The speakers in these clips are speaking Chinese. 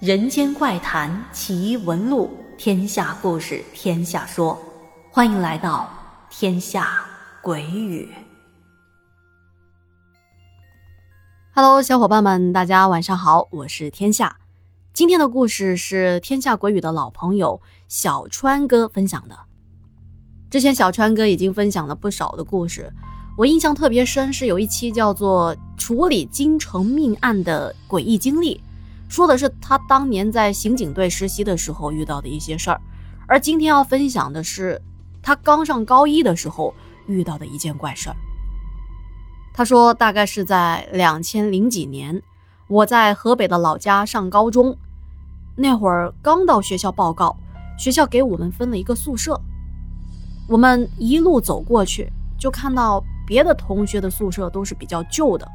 人间怪谈奇闻录，天下故事天下说，欢迎来到天下鬼语。Hello，小伙伴们，大家晚上好，我是天下。今天的故事是天下鬼语的老朋友小川哥分享的。之前小川哥已经分享了不少的故事，我印象特别深是有一期叫做《处理京城命案的诡异经历》。说的是他当年在刑警队实习的时候遇到的一些事儿，而今天要分享的是他刚上高一的时候遇到的一件怪事儿。他说，大概是在两千零几年，我在河北的老家上高中，那会儿刚到学校报告，学校给我们分了一个宿舍，我们一路走过去，就看到别的同学的宿舍都是比较旧的，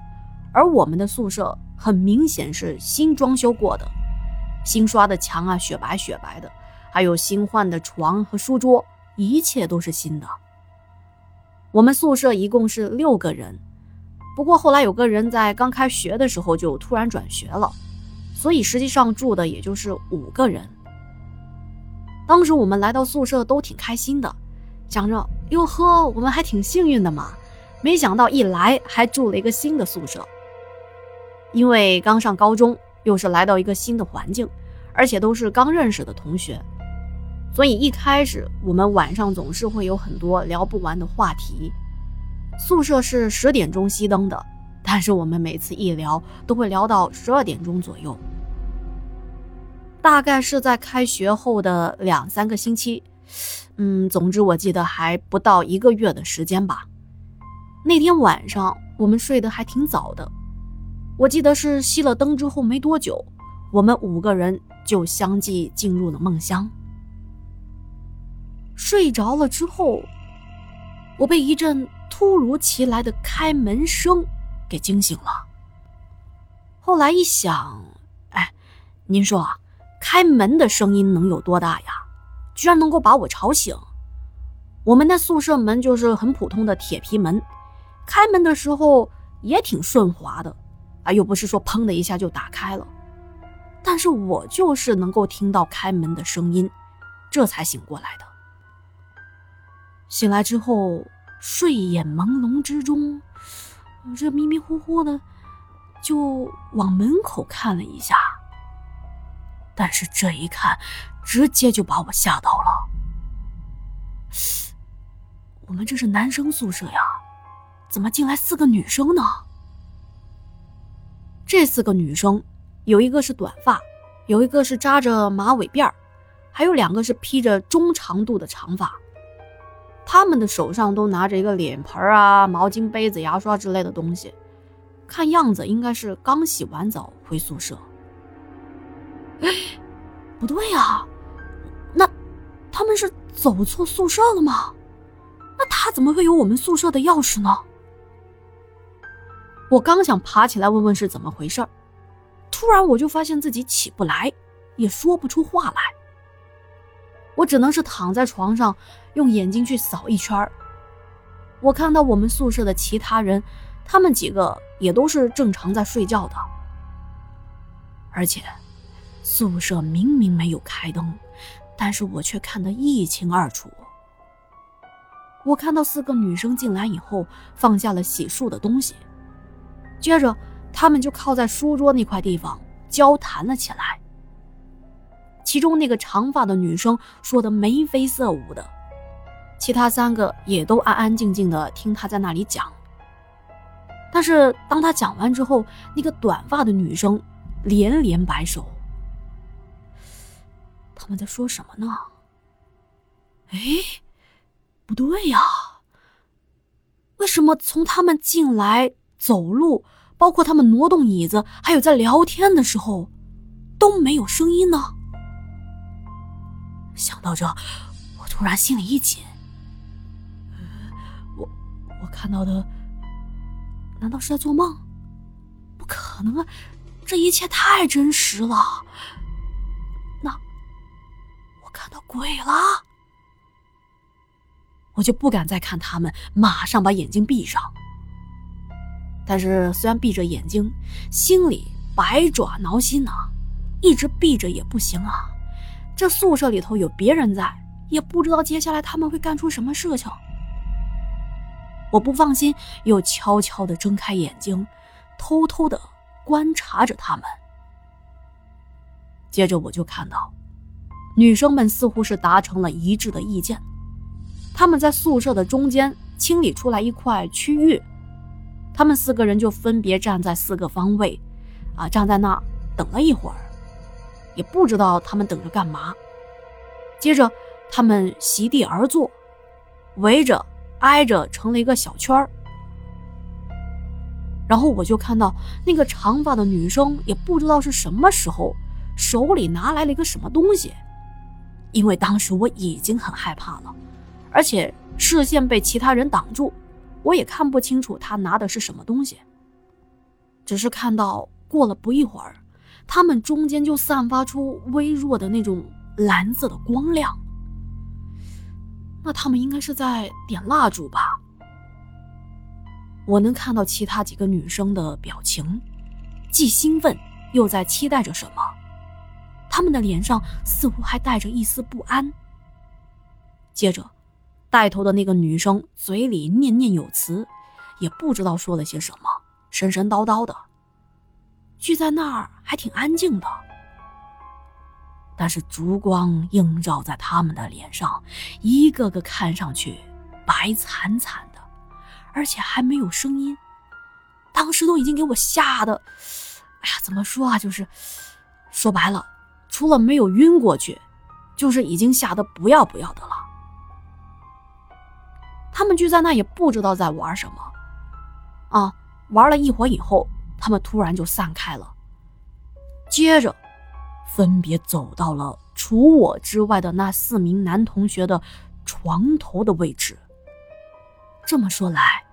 而我们的宿舍。很明显是新装修过的，新刷的墙啊，雪白雪白的，还有新换的床和书桌，一切都是新的。我们宿舍一共是六个人，不过后来有个人在刚开学的时候就突然转学了，所以实际上住的也就是五个人。当时我们来到宿舍都挺开心的，想着哟呵，我们还挺幸运的嘛，没想到一来还住了一个新的宿舍。因为刚上高中，又是来到一个新的环境，而且都是刚认识的同学，所以一开始我们晚上总是会有很多聊不完的话题。宿舍是十点钟熄灯的，但是我们每次一聊都会聊到十二点钟左右。大概是在开学后的两三个星期，嗯，总之我记得还不到一个月的时间吧。那天晚上我们睡得还挺早的。我记得是熄了灯之后没多久，我们五个人就相继进入了梦乡。睡着了之后，我被一阵突如其来的开门声给惊醒了。后来一想，哎，您说，开门的声音能有多大呀？居然能够把我吵醒！我们那宿舍门就是很普通的铁皮门，开门的时候也挺顺滑的。啊，又不是说砰的一下就打开了，但是我就是能够听到开门的声音，这才醒过来的。醒来之后，睡眼朦胧之中，这迷迷糊糊的，就往门口看了一下。但是这一看，直接就把我吓到了。我们这是男生宿舍呀，怎么进来四个女生呢？这四个女生，有一个是短发，有一个是扎着马尾辫还有两个是披着中长度的长发。他们的手上都拿着一个脸盆啊、毛巾、杯子、牙刷之类的东西，看样子应该是刚洗完澡回宿舍。哎，不对呀，那他们是走错宿舍了吗？那他怎么会有我们宿舍的钥匙呢？我刚想爬起来问问是怎么回事突然我就发现自己起不来，也说不出话来。我只能是躺在床上，用眼睛去扫一圈我看到我们宿舍的其他人，他们几个也都是正常在睡觉的，而且宿舍明明没有开灯，但是我却看得一清二楚。我看到四个女生进来以后，放下了洗漱的东西。接着，他们就靠在书桌那块地方交谈了起来。其中那个长发的女生说的眉飞色舞的，其他三个也都安安静静的听她在那里讲。但是当她讲完之后，那个短发的女生连连摆手。他们在说什么呢？哎，不对呀，为什么从他们进来走路？包括他们挪动椅子，还有在聊天的时候，都没有声音呢。想到这，我突然心里一紧。我我看到的，难道是在做梦？不可能啊！这一切太真实了。那我看到鬼了，我就不敢再看他们，马上把眼睛闭上。但是，虽然闭着眼睛，心里百爪挠心呢。一直闭着也不行啊。这宿舍里头有别人在，也不知道接下来他们会干出什么事情。我不放心，又悄悄地睁开眼睛，偷偷地观察着他们。接着我就看到，女生们似乎是达成了一致的意见，他们在宿舍的中间清理出来一块区域，他们四个人就分别站在四个方位，啊，站在那等了一会儿。也不知道他们等着干嘛。接着，他们席地而坐，围着挨着成了一个小圈儿。然后我就看到那个长发的女生，也不知道是什么时候，手里拿来了一个什么东西。因为当时我已经很害怕了，而且视线被其他人挡住，我也看不清楚他拿的是什么东西。只是看到过了不一会儿。他们中间就散发出微弱的那种蓝色的光亮，那他们应该是在点蜡烛吧？我能看到其他几个女生的表情，既兴奋又在期待着什么，他们的脸上似乎还带着一丝不安。接着，带头的那个女生嘴里念念有词，也不知道说了些什么，神神叨叨的。聚在那儿还挺安静的，但是烛光映照在他们的脸上，一个个看上去白惨惨的，而且还没有声音。当时都已经给我吓得，哎呀，怎么说啊？就是说白了，除了没有晕过去，就是已经吓得不要不要的了。他们聚在那也不知道在玩什么，啊，玩了一会以后。他们突然就散开了，接着分别走到了除我之外的那四名男同学的床头的位置。这么说来，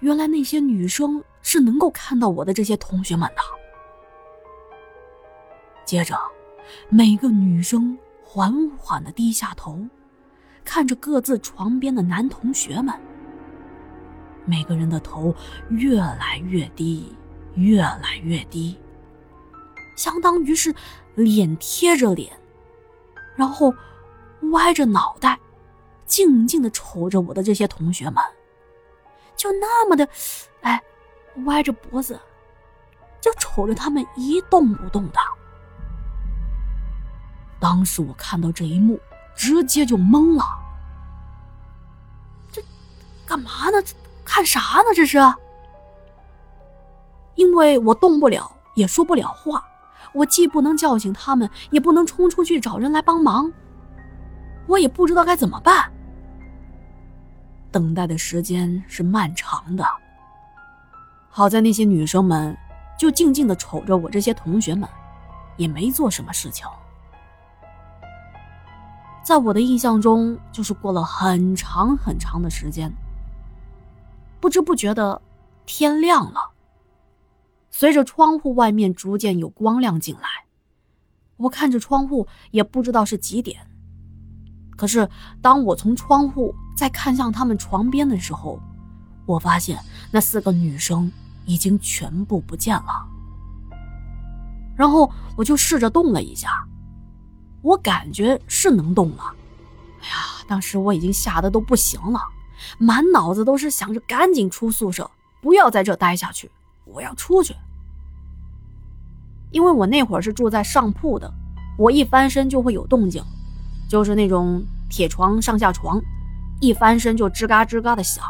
原来那些女生是能够看到我的这些同学们的。接着，每个女生缓缓的低下头，看着各自床边的男同学们，每个人的头越来越低。越来越低，相当于是脸贴着脸，然后歪着脑袋，静静的瞅着我的这些同学们，就那么的，哎，歪着脖子，就瞅着他们一动不动的。当时我看到这一幕，直接就懵了，这干嘛呢？看啥呢？这是？因为我动不了，也说不了话，我既不能叫醒他们，也不能冲出去找人来帮忙，我也不知道该怎么办。等待的时间是漫长的，好在那些女生们就静静的瞅着我这些同学们，也没做什么事情。在我的印象中，就是过了很长很长的时间，不知不觉的天亮了。随着窗户外面逐渐有光亮进来，我看着窗户，也不知道是几点。可是当我从窗户再看向他们床边的时候，我发现那四个女生已经全部不见了。然后我就试着动了一下，我感觉是能动了。哎呀，当时我已经吓得都不行了，满脑子都是想着赶紧出宿舍，不要在这待下去，我要出去。因为我那会儿是住在上铺的，我一翻身就会有动静，就是那种铁床上下床，一翻身就吱嘎吱嘎的响。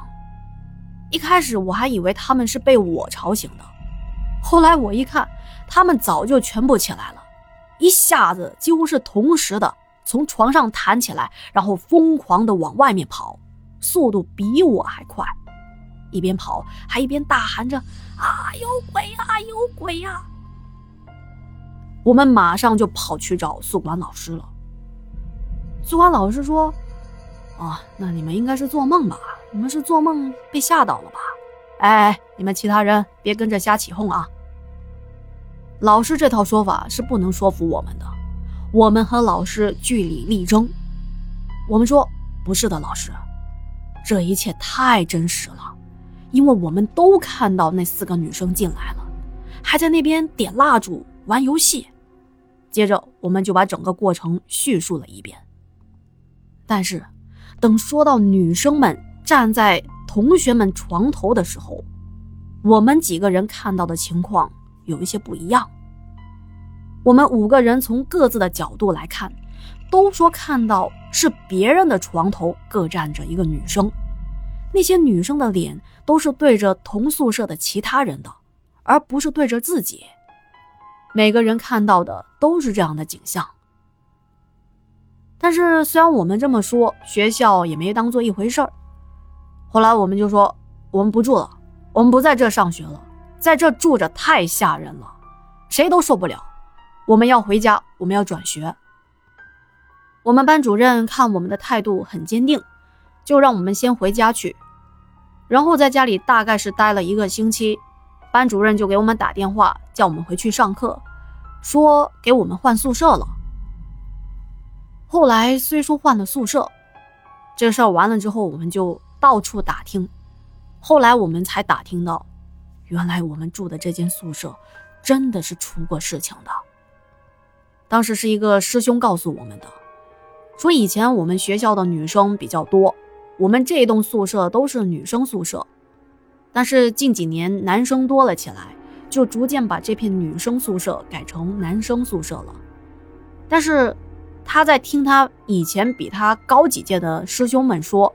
一开始我还以为他们是被我吵醒的，后来我一看，他们早就全部起来了，一下子几乎是同时的从床上弹起来，然后疯狂的往外面跑，速度比我还快，一边跑还一边大喊着：“啊，有鬼啊，有鬼呀！”我们马上就跑去找宿管老师了。宿管老师说：“啊，那你们应该是做梦吧？你们是做梦被吓到了吧？哎，你们其他人别跟着瞎起哄啊！”老师这套说法是不能说服我们的。我们和老师据理力争。我们说：“不是的，老师，这一切太真实了，因为我们都看到那四个女生进来了，还在那边点蜡烛、玩游戏。”接着我们就把整个过程叙述了一遍。但是，等说到女生们站在同学们床头的时候，我们几个人看到的情况有一些不一样。我们五个人从各自的角度来看，都说看到是别人的床头各站着一个女生，那些女生的脸都是对着同宿舍的其他人的，而不是对着自己。每个人看到的都是这样的景象。但是虽然我们这么说，学校也没当做一回事儿。后来我们就说，我们不住了，我们不在这上学了，在这住着太吓人了，谁都受不了。我们要回家，我们要转学。我们班主任看我们的态度很坚定，就让我们先回家去。然后在家里大概是待了一个星期，班主任就给我们打电话，叫我们回去上课，说给我们换宿舍了。后来虽说换了宿舍，这事儿完了之后，我们就到处打听。后来我们才打听到，原来我们住的这间宿舍真的是出过事情的。当时是一个师兄告诉我们的，说以前我们学校的女生比较多，我们这栋宿舍都是女生宿舍，但是近几年男生多了起来，就逐渐把这片女生宿舍改成男生宿舍了。但是。他在听他以前比他高几届的师兄们说，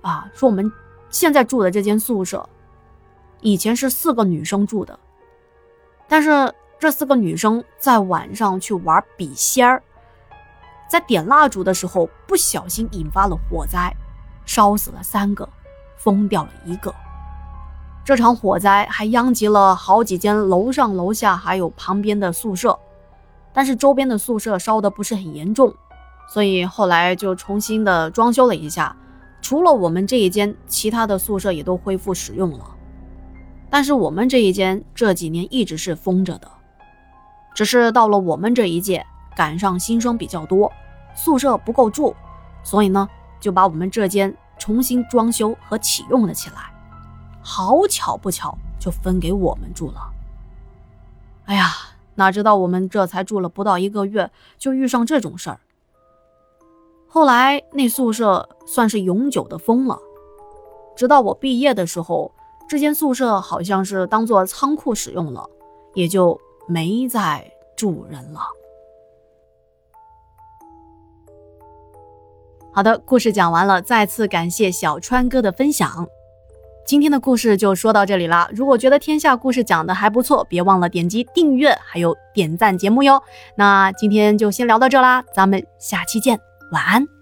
啊，说我们现在住的这间宿舍，以前是四个女生住的，但是这四个女生在晚上去玩笔仙儿，在点蜡烛的时候不小心引发了火灾，烧死了三个，封掉了一个。这场火灾还殃及了好几间楼上楼下还有旁边的宿舍。但是周边的宿舍烧的不是很严重，所以后来就重新的装修了一下。除了我们这一间，其他的宿舍也都恢复使用了。但是我们这一间这几年一直是封着的，只是到了我们这一届，赶上新生比较多，宿舍不够住，所以呢就把我们这间重新装修和启用了起来。好巧不巧，就分给我们住了。哎呀！哪知道我们这才住了不到一个月，就遇上这种事儿。后来那宿舍算是永久的封了，直到我毕业的时候，这间宿舍好像是当做仓库使用了，也就没再住人了。好的，故事讲完了，再次感谢小川哥的分享。今天的故事就说到这里啦。如果觉得天下故事讲的还不错，别忘了点击订阅，还有点赞节目哟。那今天就先聊到这啦，咱们下期见，晚安。